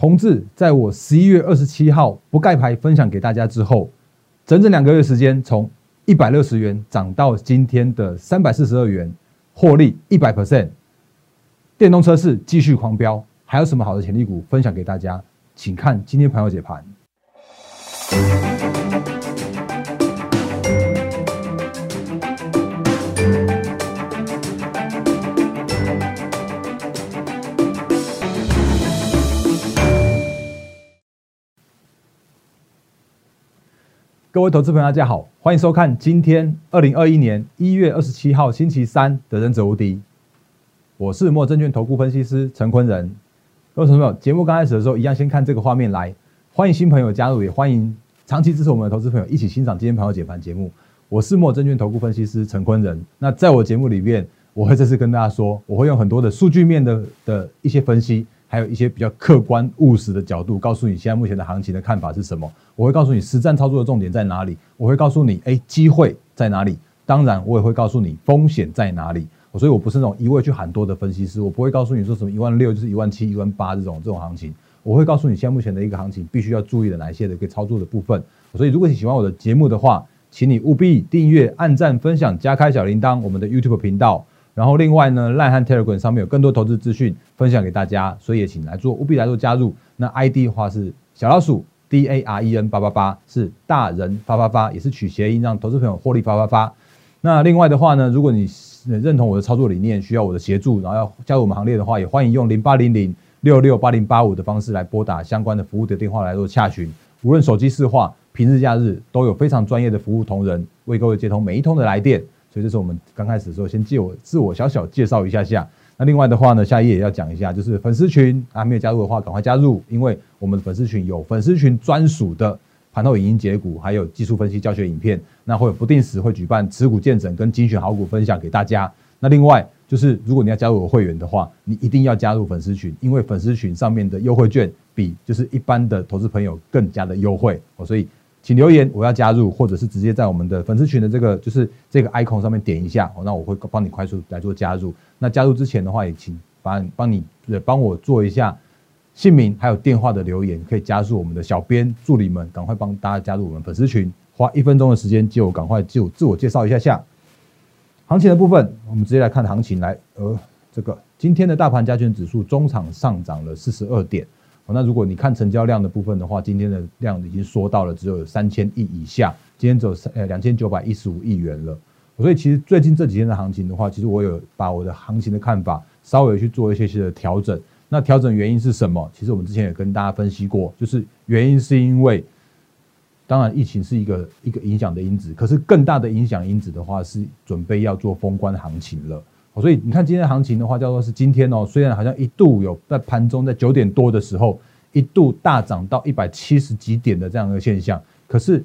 同志在我十一月二十七号不盖牌分享给大家之后，整整两个月时间，从一百六十元涨到今天的三百四十二元，获利一百 percent。电动车市继续狂飙，还有什么好的潜力股分享给大家？请看今天朋友解盘。各位投资朋友，大家好，欢迎收看今天二零二一年一月二十七号星期三的《忍者无敌》。我是莫证券投顾分析师陈坤仁。各位朋友，节目刚开始的时候，一样先看这个画面来。欢迎新朋友加入，也欢迎长期支持我们的投资朋友一起欣赏今天朋友解盘节目。我是莫证券投顾分析师陈坤仁。那在我节目里面，我会这次跟大家说，我会用很多的数据面的的一些分析。还有一些比较客观务实的角度，告诉你现在目前的行情的看法是什么。我会告诉你实战操作的重点在哪里。我会告诉你，哎，机会在哪里？当然，我也会告诉你风险在哪里。所以我不是那种一味去喊多的分析师，我不会告诉你说什么一万六就是一万七、一万八这种这种行情。我会告诉你现在目前的一个行情必须要注意的哪一些的一个操作的部分。所以，如果你喜欢我的节目的话，请你务必订阅、按赞、分享、加开小铃铛，我们的 YouTube 频道。然后另外呢，赖汉 Telegram 上面有更多投资资讯分享给大家，所以也请来做务必来做加入。那 ID 的话是小老鼠 D A R E N 八八八，是大人发发发，也是取谐音，让投资朋友获利发发发。那另外的话呢，如果你认同我的操作理念，需要我的协助，然后要加入我们行列的话，也欢迎用零八零零六六八零八五的方式来拨打相关的服务的电话来做洽询。无论手机市话，平日假日都有非常专业的服务同仁为各位接通每一通的来电。所以这是我们刚开始的时候，先借我自我小小介绍一下下。那另外的话呢，下一页也要讲一下，就是粉丝群还没有加入的话，赶快加入，因为我们的粉丝群有粉丝群专属的盘后影音解股，还有技术分析教学影片。那会有不定时会举办持股见证跟精选好股分享给大家。那另外就是，如果你要加入我会员的话，你一定要加入粉丝群，因为粉丝群上面的优惠券比就是一般的投资朋友更加的优惠哦，所以。请留言，我要加入，或者是直接在我们的粉丝群的这个就是这个 icon 上面点一下，那我会帮你快速来做加入。那加入之前的话，也请帮帮你帮我做一下姓名还有电话的留言，可以加入我们的小编助理们，赶快帮大家加入我们粉丝群，花一分钟的时间就赶快就自我介绍一下下。行情的部分，我们直接来看行情来，呃，这个今天的大盘加权指数中场上涨了四十二点。那如果你看成交量的部分的话，今天的量已经缩到了只有三千亿以下，今天只有三呃两千九百一十五亿元了。所以其实最近这几天的行情的话，其实我有把我的行情的看法稍微去做一些些的调整。那调整原因是什么？其实我们之前也跟大家分析过，就是原因是因为，当然疫情是一个一个影响的因子，可是更大的影响因子的话是准备要做封关行情了。所以你看今天的行情的话，叫做是今天哦，虽然好像一度有在盘中在九点多的时候一度大涨到一百七十几点的这样一个现象，可是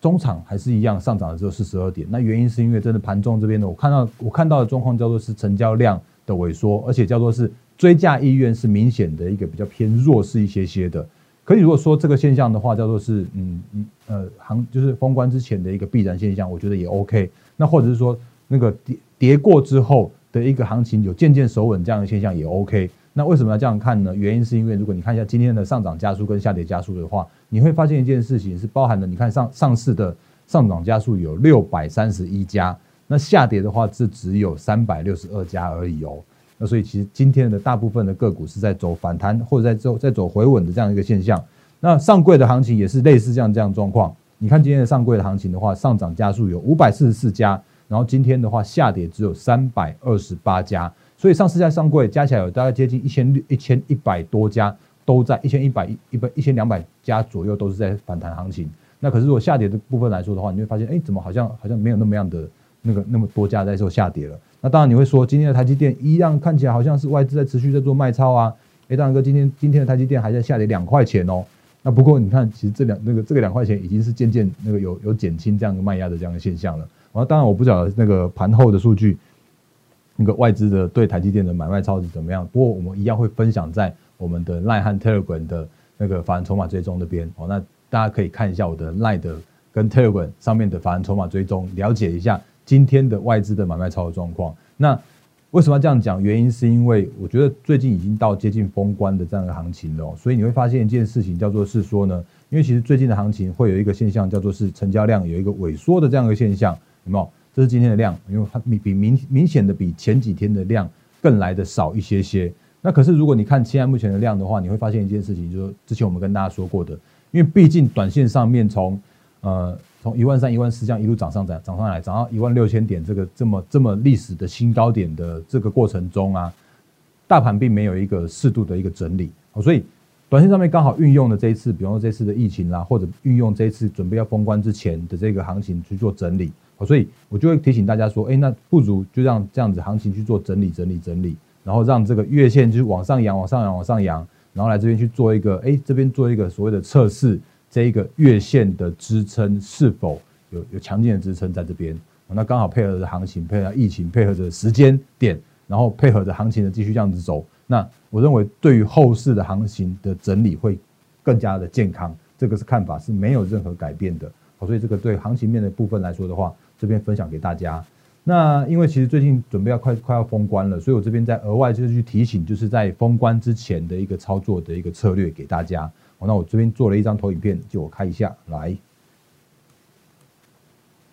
中场还是一样上涨了只有四十二点。那原因是因为真的盘中这边呢，我看到我看到的状况叫做是成交量的萎缩，而且叫做是追价意愿是明显的一个比较偏弱势一些些的。可以如果说这个现象的话，叫做是嗯嗯呃行就是封关之前的一个必然现象，我觉得也 OK。那或者是说那个跌跌过之后。的一个行情有渐渐守稳这样的现象也 OK，那为什么要这样看呢？原因是因为如果你看一下今天的上涨加速跟下跌加速的话，你会发现一件事情是包含了，你看上上市的上涨加速有六百三十一家，那下跌的话是只有三百六十二家而已哦。那所以其实今天的大部分的个股是在走反弹或者在走在走回稳的这样一个现象。那上柜的行情也是类似这样这样状况。你看今天的上柜的行情的话，上涨加速有五百四十四家。然后今天的话下跌只有三百二十八家，所以上市加上柜加起来有大概接近一千六一千一百多家都在一千一百一百一千两百家左右都是在反弹行情。那可是如果下跌的部分来说的话，你会发现哎，怎么好像好像没有那么样的那个那么多家在做下跌了？那当然你会说今天的台积电一样看起来好像是外资在持续在做卖超啊。哎，大然哥今天今天的台积电还在下跌两块钱哦。那不过你看，其实这两那个这个两块钱已经是渐渐那个有有减轻这样的卖压的这样的现象了。然后当然我不晓得那个盘后的数据，那个外资的对台积电的买卖超是怎么样。不过我们一样会分享在我们的赖和 Telegram 的那个法人筹码追踪那边哦。那大家可以看一下我的赖的跟 Telegram 上面的法人筹码追踪，了解一下今天的外资的买卖超的状况。那为什么要这样讲？原因是因为我觉得最近已经到接近封关的这样一个行情了，所以你会发现一件事情，叫做是说呢，因为其实最近的行情会有一个现象，叫做是成交量有一个萎缩的这样一个现象，有没有？这是今天的量，因为它比比明明显的比前几天的量更来的少一些些。那可是如果你看现在目前的量的话，你会发现一件事情，就是之前我们跟大家说过的，因为毕竟短线上面从呃。从一万三、一万四这样一路涨上涨涨上来，涨到一万六千点这个这么这么历史的新高点的这个过程中啊，大盘并没有一个适度的一个整理，所以短线上面刚好运用了这一次，比方说这次的疫情啦，或者运用这一次准备要封关之前的这个行情去做整理，所以我就会提醒大家说，哎，那不如就让这样子行情去做整理、整理、整理，然后让这个月线就是往上扬、往上扬、往上扬，然后来这边去做一个，哎，这边做一个所谓的测试。这一个月线的支撑是否有有强劲的支撑在这边？那刚好配合着行情，配合疫情，配合着时间点，然后配合着行情的继续这样子走。那我认为对于后市的行情的整理会更加的健康，这个是看法是没有任何改变的。好，所以这个对行情面的部分来说的话，这边分享给大家。那因为其实最近准备要快快要封关了，所以我这边在额外就是去提醒，就是在封关之前的一个操作的一个策略给大家。好，那我这边做了一张投影片，就我开一下来。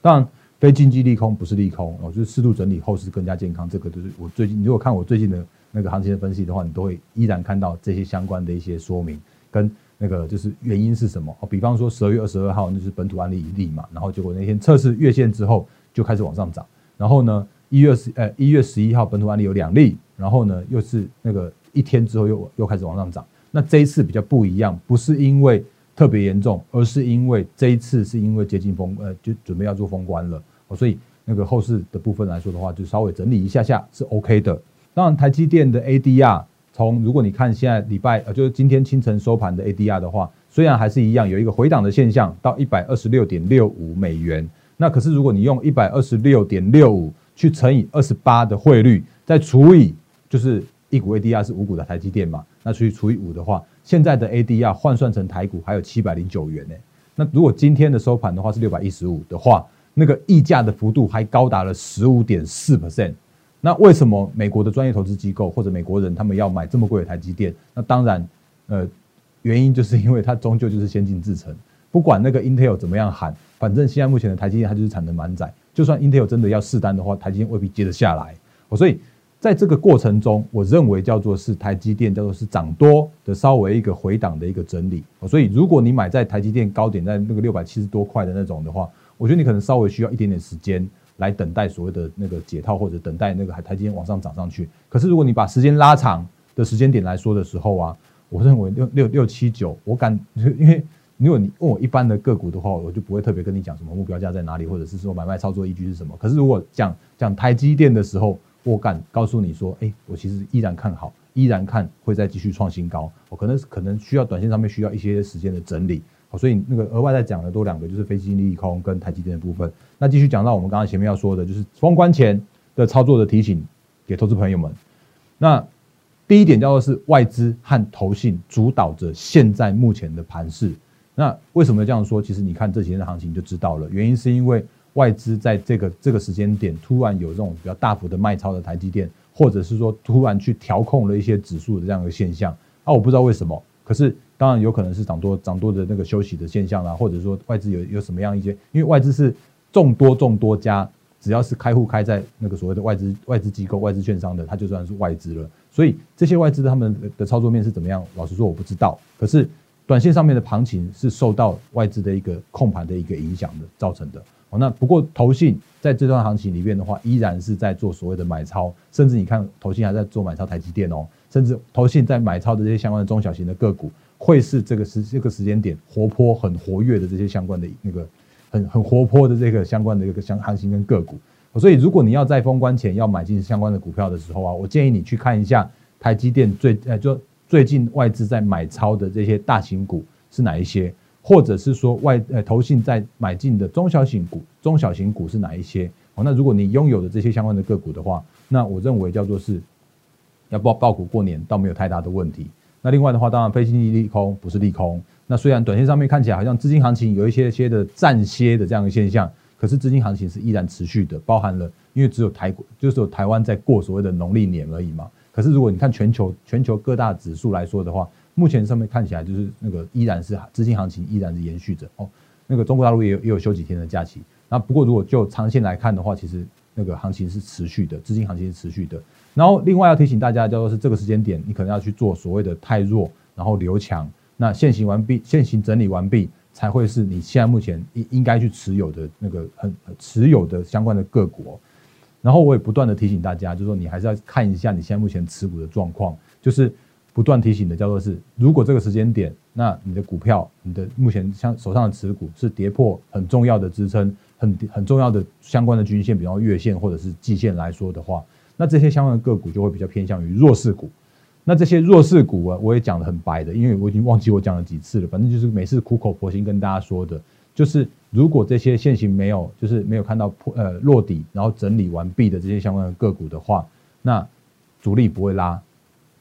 当然，非经济利空不是利空，哦，就是适度整理，后市更加健康。这个就是我最近，如果看我最近的那个行情的分析的话，你都会依然看到这些相关的一些说明，跟那个就是原因是什么。比方说十二月二十二号就是本土案例一例嘛，然后结果那天测试月线之后就开始往上涨，然后呢一月十呃一月十一号本土案例有两例，然后呢又是那个一天之后又又开始往上涨。那这一次比较不一样，不是因为特别严重，而是因为这一次是因为接近封，呃，就准备要做封关了，所以那个后市的部分来说的话，就稍微整理一下下是 OK 的。当然，台积电的 ADR 从如果你看现在礼拜，呃，就是今天清晨收盘的 ADR 的话，虽然还是一样有一个回档的现象，到一百二十六点六五美元。那可是如果你用一百二十六点六五去乘以二十八的汇率，再除以就是一股 ADR 是五股的台积电嘛。那除以除以五的话，现在的 ADR 换算成台股还有七百零九元呢。那如果今天的收盘的话是六百一十五的话，那个溢价的幅度还高达了十五点四 percent。那为什么美国的专业投资机构或者美国人他们要买这么贵的台积电？那当然，呃，原因就是因为它终究就是先进制程，不管那个 Intel 怎么样喊，反正现在目前的台积电它就是产能满载，就算 Intel 真的要试单的话，台积电未必接得下来。所以。在这个过程中，我认为叫做是台积电，叫做是涨多的稍微一个回档的一个整理。所以，如果你买在台积电高点，在那个六百七十多块的那种的话，我觉得你可能稍微需要一点点时间来等待所谓的那个解套，或者等待那个台积电往上涨上去。可是，如果你把时间拉长的时间点来说的时候啊，我认为六六六七九，我敢，因为如果你问我一般的个股的话，我就不会特别跟你讲什么目标价在哪里，或者是说买卖操作依据是什么。可是，如果讲讲台积电的时候，我敢告诉你说，哎，我其实依然看好，依然看会再继续创新高。我可能可能需要短线上面需要一些时间的整理，所以那个额外再讲的多两个，就是非基金利空跟台积电的部分。那继续讲到我们刚刚前面要说的，就是封关前的操作的提醒给投资朋友们。那第一点叫做是外资和投信主导着现在目前的盘势。那为什么这样说？其实你看这几天的行情就知道了，原因是因为。外资在这个这个时间点突然有这种比较大幅的卖超的台积电，或者是说突然去调控了一些指数的这样一个现象，啊，我不知道为什么，可是当然有可能是涨多涨多的那个休息的现象啦，或者说外资有有什么样一些，因为外资是众多众多家，只要是开户开在那个所谓的外资外资机构、外资券商的，它就算是外资了。所以这些外资他们的操作面是怎么样？老实说我不知道。可是短线上面的行情是受到外资的一个控盘的一个影响的造成的。那不过投信在这段行情里面的话，依然是在做所谓的买超，甚至你看投信还在做买超台积电哦，甚至投信在买超的这些相关的中小型的个股，会是这个时这个时间点活泼很活跃的这些相关的那个很很活泼的这个相关的一个相行情跟个股。所以如果你要在封关前要买进相关的股票的时候啊，我建议你去看一下台积电最呃就最近外资在买超的这些大型股是哪一些。或者是说外呃投信在买进的中小型股，中小型股是哪一些？哦，那如果你拥有的这些相关的个股的话，那我认为叫做是要报报股过年，倒没有太大的问题。那另外的话，当然非经济利空不是利空。那虽然短线上面看起来好像资金行情有一些些的暂歇的这样的现象，可是资金行情是依然持续的，包含了因为只有台就是有台湾在过所谓的农历年而已嘛。可是如果你看全球全球各大指数来说的话，目前上面看起来就是那个依然是资金行情依然是延续着哦。那个中国大陆也有也有休几天的假期。那不过如果就长线来看的话，其实那个行情是持续的，资金行情是持续的。然后另外要提醒大家，叫做是这个时间点，你可能要去做所谓的太弱，然后留强。那现行完毕，现行整理完毕，才会是你现在目前应应该去持有的那个很持有的相关的个股。然后我也不断的提醒大家，就是说你还是要看一下你现在目前持股的状况，就是不断提醒的叫做是，如果这个时间点，那你的股票，你的目前像手上的持股是跌破很重要的支撑，很很重要的相关的均线，比方月线或者是季线来说的话，那这些相关的个股就会比较偏向于弱势股。那这些弱势股啊，我也讲的很白的，因为我已经忘记我讲了几次了，反正就是每次苦口婆心跟大家说的，就是如果这些现行没有，就是没有看到破呃落底，然后整理完毕的这些相关的个股的话，那主力不会拉，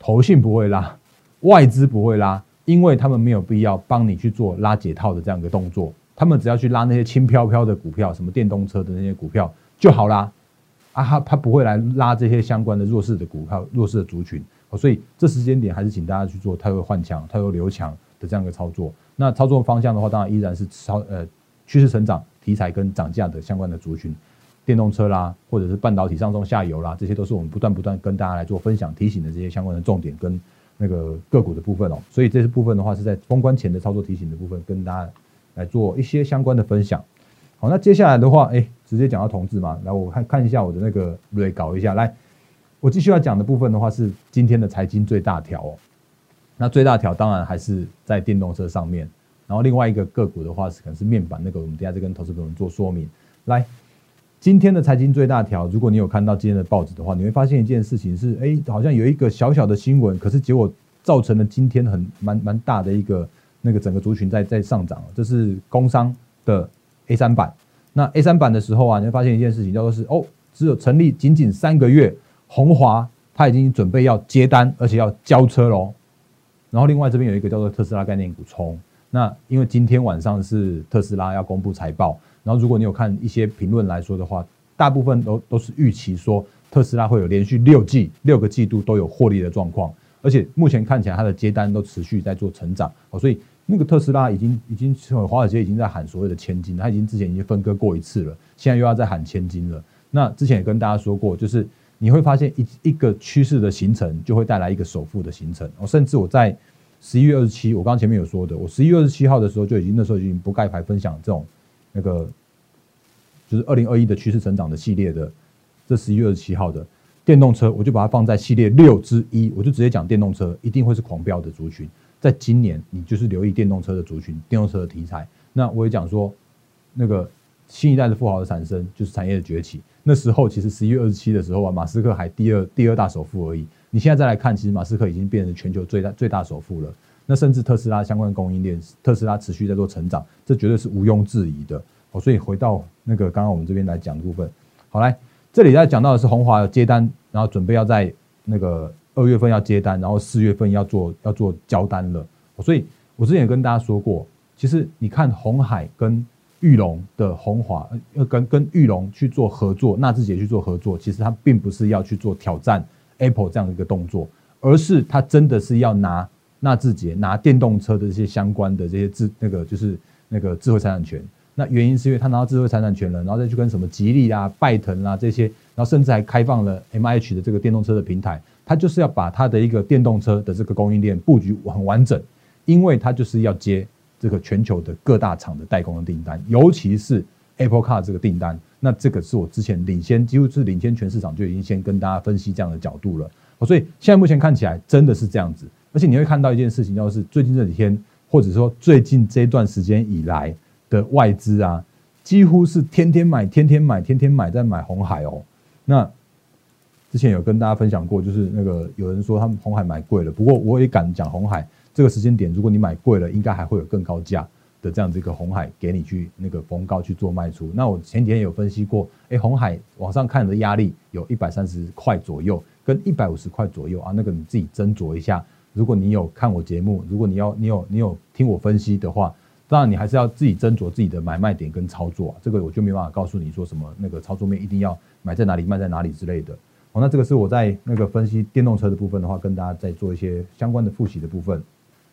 投信不会拉，外资不会拉，因为他们没有必要帮你去做拉解套的这样一个动作，他们只要去拉那些轻飘飘的股票，什么电动车的那些股票就好啦，啊，他他不会来拉这些相关的弱势的股票、弱势的族群。所以这时间点还是请大家去做太弱换强、太弱留强的这样一个操作。那操作方向的话，当然依然是超呃趋势成长题材跟涨价的相关的族群，电动车啦，或者是半导体上中下游啦，这些都是我们不断不断跟大家来做分享提醒的这些相关的重点跟那个个股的部分哦。所以这些部分的话是在封关前的操作提醒的部分，跟大家来做一些相关的分享。好，那接下来的话，哎，直接讲到同志嘛，来我看看一下我的那个瑞搞一下来。我继续要讲的部分的话是今天的财经最大条哦，那最大条当然还是在电动车上面，然后另外一个个股的话是可能是面板那个，我们等下再跟投资朋友做说明。来，今天的财经最大条，如果你有看到今天的报纸的话，你会发现一件事情是，哎，好像有一个小小的新闻，可是结果造成了今天很蛮蛮大的一个那个整个族群在在上涨，这是工商的 A 三版。那 A 三版的时候啊，你会发现一件事情，叫做是哦，只有成立仅仅三个月。红华它已经准备要接单，而且要交车喽。然后另外这边有一个叫做特斯拉概念股冲。那因为今天晚上是特斯拉要公布财报，然后如果你有看一些评论来说的话，大部分都都是预期说特斯拉会有连续六季六个季度都有获利的状况，而且目前看起来它的接单都持续在做成长哦。所以那个特斯拉已经已经华尔街已经在喊所谓的千金，它已经之前已经分割过一次了，现在又要再喊千金了。那之前也跟大家说过，就是。你会发现一一个趋势的形成，就会带来一个首富的形成。哦，甚至我在十一月二十七，我刚刚前面有说的，我十一月二十七号的时候就已经那时候已经不盖牌分享这种那个，就是二零二一的趋势成长的系列的。这十一月二十七号的电动车，我就把它放在系列六之一，我就直接讲电动车一定会是狂飙的族群。在今年，你就是留意电动车的族群，电动车的题材。那我也讲说，那个新一代的富豪的产生，就是产业的崛起。那时候其实十一月二十七的时候啊，马斯克还第二第二大首富而已。你现在再来看，其实马斯克已经变成全球最大最大首富了。那甚至特斯拉相关供应链，特斯拉持续在做成长，这绝对是毋庸置疑的。哦，所以回到那个刚刚我们这边来讲的部分，好来，这里在讲到的是红华接单，然后准备要在那个二月份要接单，然后四月份要做要做交单了。所以我之前也跟大家说过，其实你看红海跟玉龙的红华要跟跟玉龙去做合作，纳智捷去做合作，其实它并不是要去做挑战 Apple 这样的一个动作，而是它真的是要拿纳智捷拿电动车的这些相关的这些智那个就是那个智慧财产权。那原因是因为他拿到智慧财产权了，然后再去跟什么吉利啊、拜腾啊这些，然后甚至还开放了 M I H 的这个电动车的平台，它就是要把它的一个电动车的这个供应链布局很完整，因为它就是要接。这个全球的各大厂的代工的订单，尤其是 Apple Car 这个订单，那这个是我之前领先，几乎是领先全市场，就已经先跟大家分析这样的角度了。所以现在目前看起来真的是这样子，而且你会看到一件事情，就是最近这几天，或者说最近这段时间以来的外资啊，几乎是天天买，天天买，天天买，在买红海哦。那之前有跟大家分享过，就是那个有人说他们红海买贵了，不过我也敢讲红海。这个时间点，如果你买贵了，应该还会有更高价的这样子一个红海给你去那个逢高去做卖出。那我前几天有分析过，哎，红海往上看的压力有一百三十块左右，跟一百五十块左右啊，那个你自己斟酌一下。如果你有看我节目，如果你要你有你有听我分析的话，当然你还是要自己斟酌自己的买卖点跟操作，啊这个我就没办法告诉你说什么那个操作面一定要买在哪里卖在哪里之类的。好，那这个是我在那个分析电动车的部分的话，跟大家再做一些相关的复习的部分。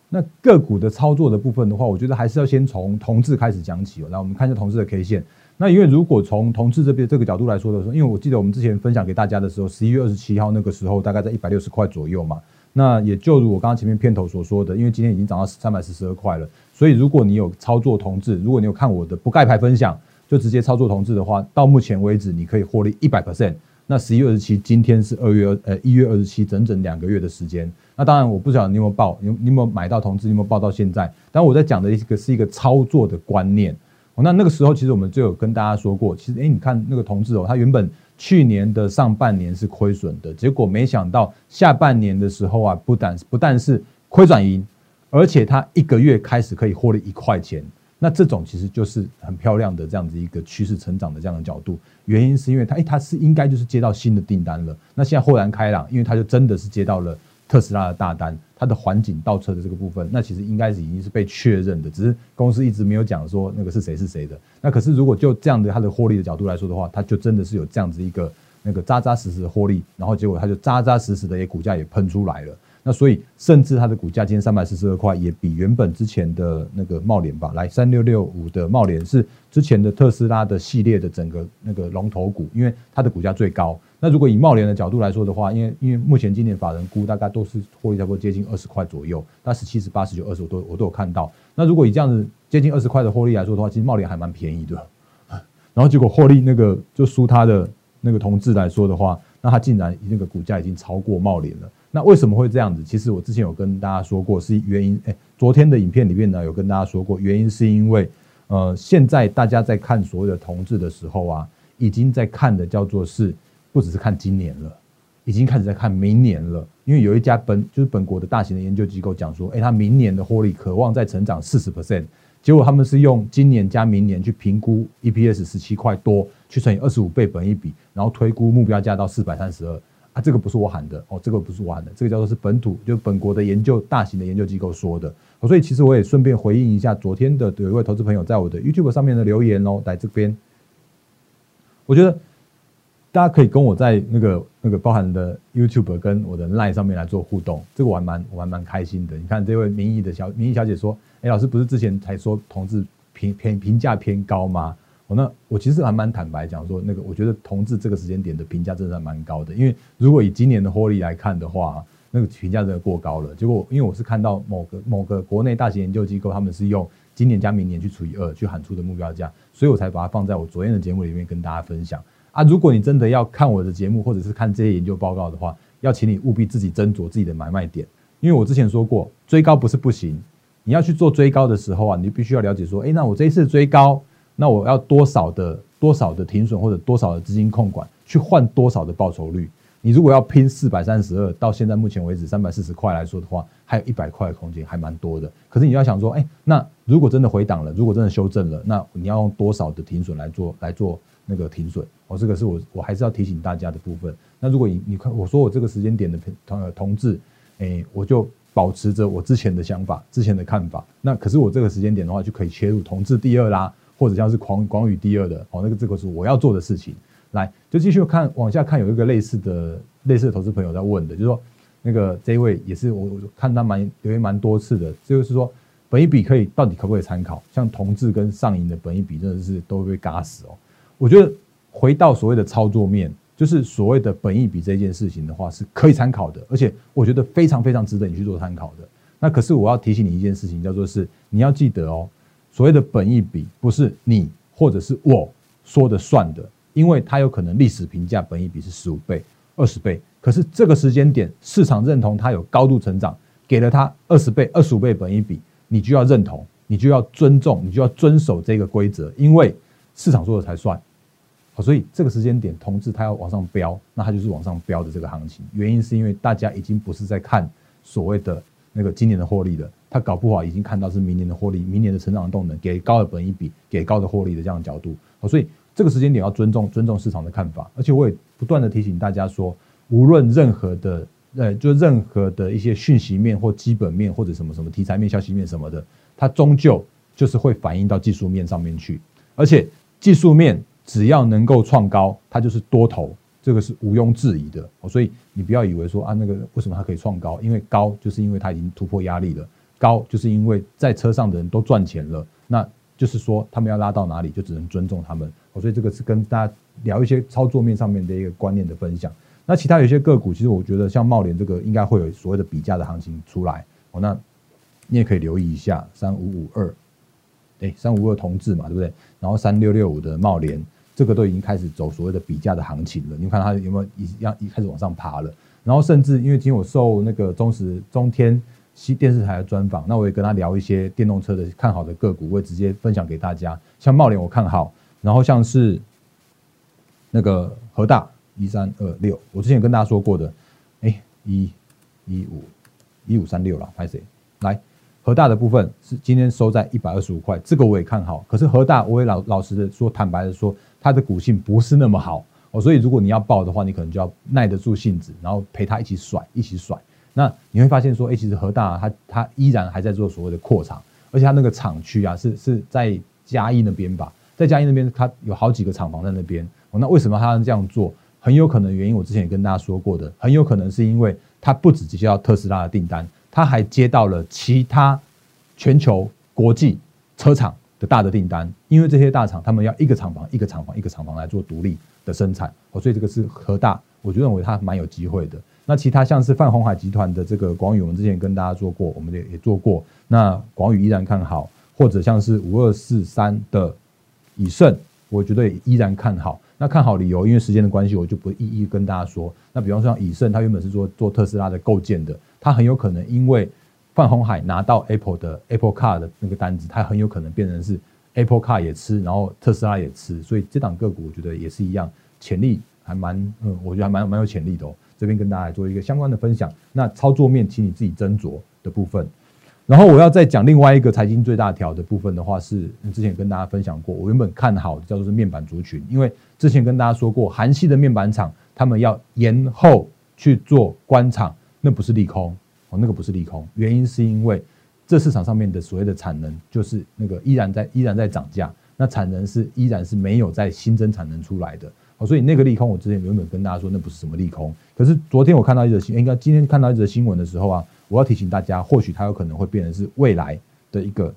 那个股的操作的部分的话，我觉得还是要先从同志开始讲起。来，我们看一下同志的 K 线。那因为如果从同志这边这个角度来说的时候，因为我记得我们之前分享给大家的时候，十一月二十七号那个时候大概在一百六十块左右嘛。那也就如我刚刚前面片头所说的，因为今天已经涨到三百四十二块了，所以如果你有操作同志，如果你有看我的不盖牌分享，就直接操作同志的话，到目前为止你可以获利一百 percent。那十一月二十七，今天是二月二呃一月二十七，整整两个月的时间。那当然我不晓得你有没有报，你你有没有买到同志，有没有报到现在？但我在讲的一个是一个操作的观念。那那个时候，其实我们就有跟大家说过，其实，哎，你看那个同志哦，他原本去年的上半年是亏损的，结果没想到下半年的时候啊，不但不但是亏转盈，而且他一个月开始可以获利一块钱。那这种其实就是很漂亮的这样子一个趋势成长的这样的角度。原因是因为它，哎，它是应该就是接到新的订单了。那现在豁然开朗，因为他就真的是接到了。特斯拉的大单，它的环境倒车的这个部分，那其实应该是已经是被确认的，只是公司一直没有讲说那个是谁是谁的。那可是如果就这样的它的获利的角度来说的话，它就真的是有这样子一个那个扎扎实实的获利，然后结果它就扎扎实实的也股价也喷出来了。那所以，甚至它的股价今天三百四十二块，也比原本之前的那个茂联吧，来三六六五的茂联是之前的特斯拉的系列的整个那个龙头股，因为它的股价最高。那如果以茂联的角度来说的话，因为因为目前今年法人估大概都是获利差不多接近二十块左右，那十七、十八、十九、二十我都我都有看到。那如果以这样子接近二十块的获利来说的话，其实茂联还蛮便宜的。然后结果获利那个就输它的那个同志来说的话，那它竟然那个股价已经超过茂联了。那为什么会这样子？其实我之前有跟大家说过，是原因。哎，昨天的影片里面呢，有跟大家说过，原因是因为，呃，现在大家在看所谓的同志的时候啊，已经在看的叫做是，不只是看今年了，已经开始在看明年了。因为有一家本就是本国的大型的研究机构讲说，哎，他明年的获利渴望再成长四十 percent，结果他们是用今年加明年去评估 EPS 十七块多，去乘以二十五倍本一比，然后推估目标价到四百三十二。啊，这个不是我喊的哦，这个不是我喊的，这个叫做是本土，就本国的研究大型的研究机构说的。所以其实我也顺便回应一下昨天的有一位投资朋友在我的 YouTube 上面的留言哦，在这边，我觉得大家可以跟我在那个那个包含的 YouTube 跟我的 Line 上面来做互动，这个我还蛮我还蛮开心的。你看这位民意的小民意小姐说，哎，老师不是之前才说同志评评评价偏高吗？我那我其实还蛮坦白讲说，那个我觉得同志这个时间点的评价真的蛮高的，因为如果以今年的获利来看的话，那个评价真的过高了。结果因为我是看到某个某个国内大型研究机构，他们是用今年加明年去除以二去喊出的目标价，所以我才把它放在我昨天的节目里面跟大家分享啊。如果你真的要看我的节目或者是看这些研究报告的话，要请你务必自己斟酌自己的买卖点，因为我之前说过，追高不是不行，你要去做追高的时候啊，你必须要了解说，哎，那我这一次追高。那我要多少的多少的停损或者多少的资金控管去换多少的报酬率？你如果要拼四百三十二，到现在目前为止三百四十块来说的话，还有一百块的空间，还蛮多的。可是你要想说，哎，那如果真的回档了，如果真的修正了，那你要用多少的停损来做来做那个停损？哦，这个是我我还是要提醒大家的部分。那如果你你看我说我这个时间点的同同志，哎，我就保持着我之前的想法、之前的看法。那可是我这个时间点的话，就可以切入同志第二啦。或者像是广广宇第二的哦，那个这个是我要做的事情。来，就继续看往下看，有一个类似的类似的投资朋友在问的，就是说那个这一位也是我看他蛮留言蛮多次的，就是说本一比可以到底可不可以参考？像同志跟上银的本一比真的是都会被嘎死哦。我觉得回到所谓的操作面，就是所谓的本一比这件事情的话是可以参考的，而且我觉得非常非常值得你去做参考的。那可是我要提醒你一件事情，叫做是你要记得哦。所谓的本益比不是你或者是我说的算的，因为它有可能历史评价本益比是十五倍、二十倍，可是这个时间点市场认同它有高度成长，给了它二十倍、二十五倍本益比，你就要认同，你就要尊重，你就要遵守这个规则，因为市场说的才算。好，所以这个时间点同志它要往上飙，那它就是往上飙的这个行情，原因是因为大家已经不是在看所谓的那个今年的获利了。他搞不好已经看到是明年的获利，明年的成长动能，给高的本一比，给高的获利的这样的角度，所以这个时间点要尊重尊重市场的看法，而且我也不断的提醒大家说，无论任何的呃，就任何的一些讯息面或基本面或者什么什么题材面、消息面什么的，它终究就是会反映到技术面上面去，而且技术面只要能够创高，它就是多头，这个是毋庸置疑的。所以你不要以为说啊，那个为什么它可以创高？因为高就是因为它已经突破压力了，高就是因为在车上的人都赚钱了，那就是说他们要拉到哪里，就只能尊重他们。所以这个是跟大家聊一些操作面上面的一个观念的分享。那其他有些个股，其实我觉得像茂联这个应该会有所谓的比价的行情出来哦。那你也可以留意一下三五五二，哎，三五二同志嘛，对不对？然后三六六五的茂联，这个都已经开始走所谓的比价的行情了。你看它有没有一样一开始往上爬了？然后甚至因为今天我受那个中时中天西电视台的专访，那我也跟他聊一些电动车的看好的个股，我也直接分享给大家。像茂联我看好，然后像是那个和大。一三二六，我之前跟大家说过的，哎，一一五一五三六了，拍谁？来，和大的部分是今天收在一百二十五块，这个我也看好。可是和大，我也老老实的说，坦白的说，它的股性不是那么好哦，所以如果你要报的话，你可能就要耐得住性子，然后陪他一起甩，一起甩。那你会发现说，哎，其实和大它它依然还在做所谓的扩厂，而且它那个厂区啊，是是在嘉义那边吧，在嘉义那边，它有好几个厂房在那边。哦，那为什么它能这样做？很有可能原因，我之前也跟大家说过的，很有可能是因为它不止接到特斯拉的订单，它还接到了其他全球国际车厂的大的订单。因为这些大厂他们要一个厂房一个厂房一个厂房来做独立的生产，哦，所以这个是核大，我就认为它蛮有机会的。那其他像是泛红海集团的这个广宇，我们之前跟大家做过，我们也也做过。那广宇依然看好，或者像是五二四三的以盛，我觉得也依然看好。那看好理由，因为时间的关系，我就不一一跟大家说。那比方说像以盛，它原本是做做特斯拉的构建的，它很有可能因为范红海拿到 Apple 的 Apple Car 的那个单子，它很有可能变成是 Apple Car 也吃，然后特斯拉也吃，所以这档个股我觉得也是一样，潜力还蛮，嗯，我觉得还蛮蛮有潜力的哦。这边跟大家做一个相关的分享。那操作面，请你自己斟酌的部分。然后我要再讲另外一个财经最大条的部分的话，是之前跟大家分享过，我原本看好叫做是面板族群，因为之前跟大家说过，韩系的面板厂他们要延后去做关厂，那不是利空哦，那个不是利空，原因是因为这市场上面的所谓的产能就是那个依然在依然在涨价，那产能是依然是没有在新增产能出来的哦，所以那个利空我之前原本跟大家说那不是什么利空，可是昨天我看到一则新，应该今天看到一则新闻的时候啊。我要提醒大家，或许它有可能会变成是未来的一个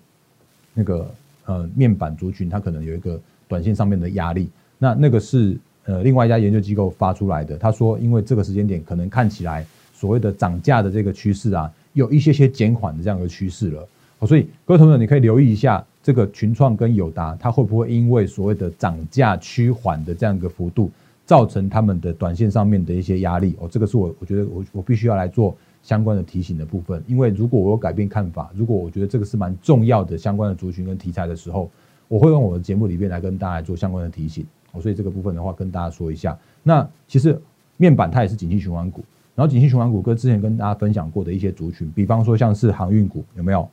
那个呃面板族群，它可能有一个短线上面的压力。那那个是呃另外一家研究机构发出来的，他说因为这个时间点可能看起来所谓的涨价的这个趋势啊，有一些些减缓的这样一个趋势了。所以各位同学，你可以留意一下这个群创跟友达，它会不会因为所谓的涨价趋缓的这样一个幅度，造成他们的短线上面的一些压力？哦，这个是我我觉得我我必须要来做。相关的提醒的部分，因为如果我有改变看法，如果我觉得这个是蛮重要的相关的族群跟题材的时候，我会用我的节目里面来跟大家做相关的提醒。哦所以这个部分的话，跟大家说一下。那其实面板它也是景气循环股，然后景气循环股跟之前跟大家分享过的一些族群，比方说像是航运股，有没有？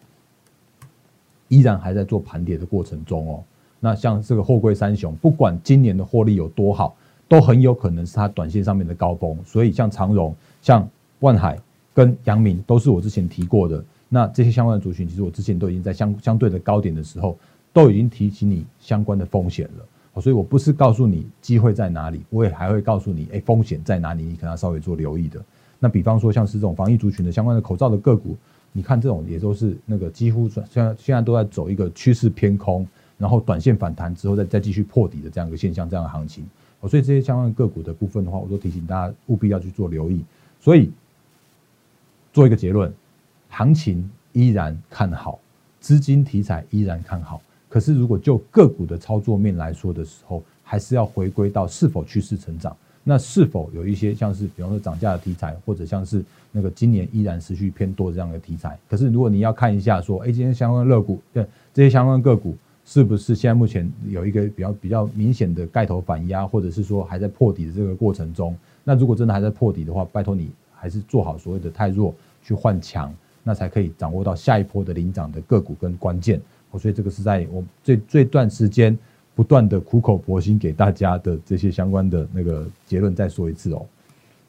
依然还在做盘跌的过程中哦。那像这个货柜三雄，不管今年的获利有多好，都很有可能是它短线上面的高峰。所以像长荣、像万海。跟阳明都是我之前提过的，那这些相关的族群，其实我之前都已经在相相对的高点的时候，都已经提醒你相关的风险了。所以我不是告诉你机会在哪里，我也还会告诉你，哎，风险在哪里，你可能要稍微做留意的。那比方说像是这种防疫族群的相关的口罩的个股，你看这种也都是那个几乎现在现在都在走一个趋势偏空，然后短线反弹之后再再继续破底的这样一个现象，这样的行情哦。所以这些相关个股的部分的话，我都提醒大家务必要去做留意。所以。做一个结论，行情依然看好，资金题材依然看好。可是，如果就个股的操作面来说的时候，还是要回归到是否趋势成长。那是否有一些像是，比方说涨价的题材，或者像是那个今年依然持续偏多这样的题材？可是，如果你要看一下说，哎，今天相关热股，对这些相关个股，是不是现在目前有一个比较比较明显的盖头反压，或者是说还在破底的这个过程中？那如果真的还在破底的话，拜托你。还是做好所谓的太弱去换强，那才可以掌握到下一波的领涨的个股跟关键。所以这个是在我最最段时间不断的苦口婆心给大家的这些相关的那个结论再说一次哦。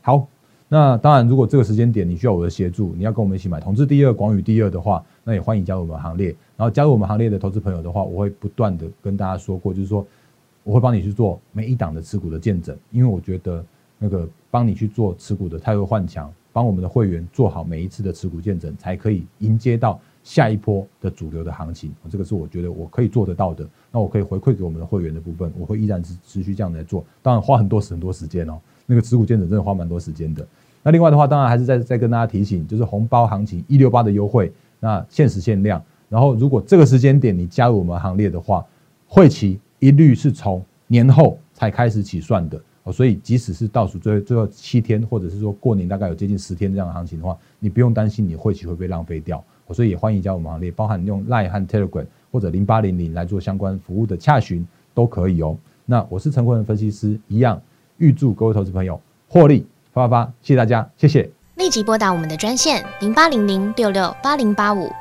好，那当然，如果这个时间点你需要我的协助，你要跟我们一起买同志第二、广宇第二的话，那也欢迎加入我们行列。然后加入我们行列的投资朋友的话，我会不断的跟大家说过，就是说我会帮你去做每一档的持股的见证，因为我觉得那个帮你去做持股的太弱换强，帮我们的会员做好每一次的持股见证，才可以迎接到。下一波的主流的行情，这个是我觉得我可以做得到的。那我可以回馈给我们的会员的部分，我会依然持持续这样来做。当然花很多很多时间哦，那个持股见证真的花蛮多时间的。那另外的话，当然还是再再跟大家提醒，就是红包行情一六八的优惠，那限时限量。然后如果这个时间点你加入我们行列的话，会期一律是从年后才开始起算的哦。所以即使是倒数最最后七天，或者是说过年大概有接近十天这样的行情的话，你不用担心你会期会被浪费掉。所以也欢迎加入我们行列，包含用 Line 和 Telegram 或者零八零零来做相关服务的洽询都可以哦。那我是陈坤仁分析师，一样预祝各位投资朋友获利发发发，谢谢大家，谢谢。立即拨打我们的专线零八零零六六八零八五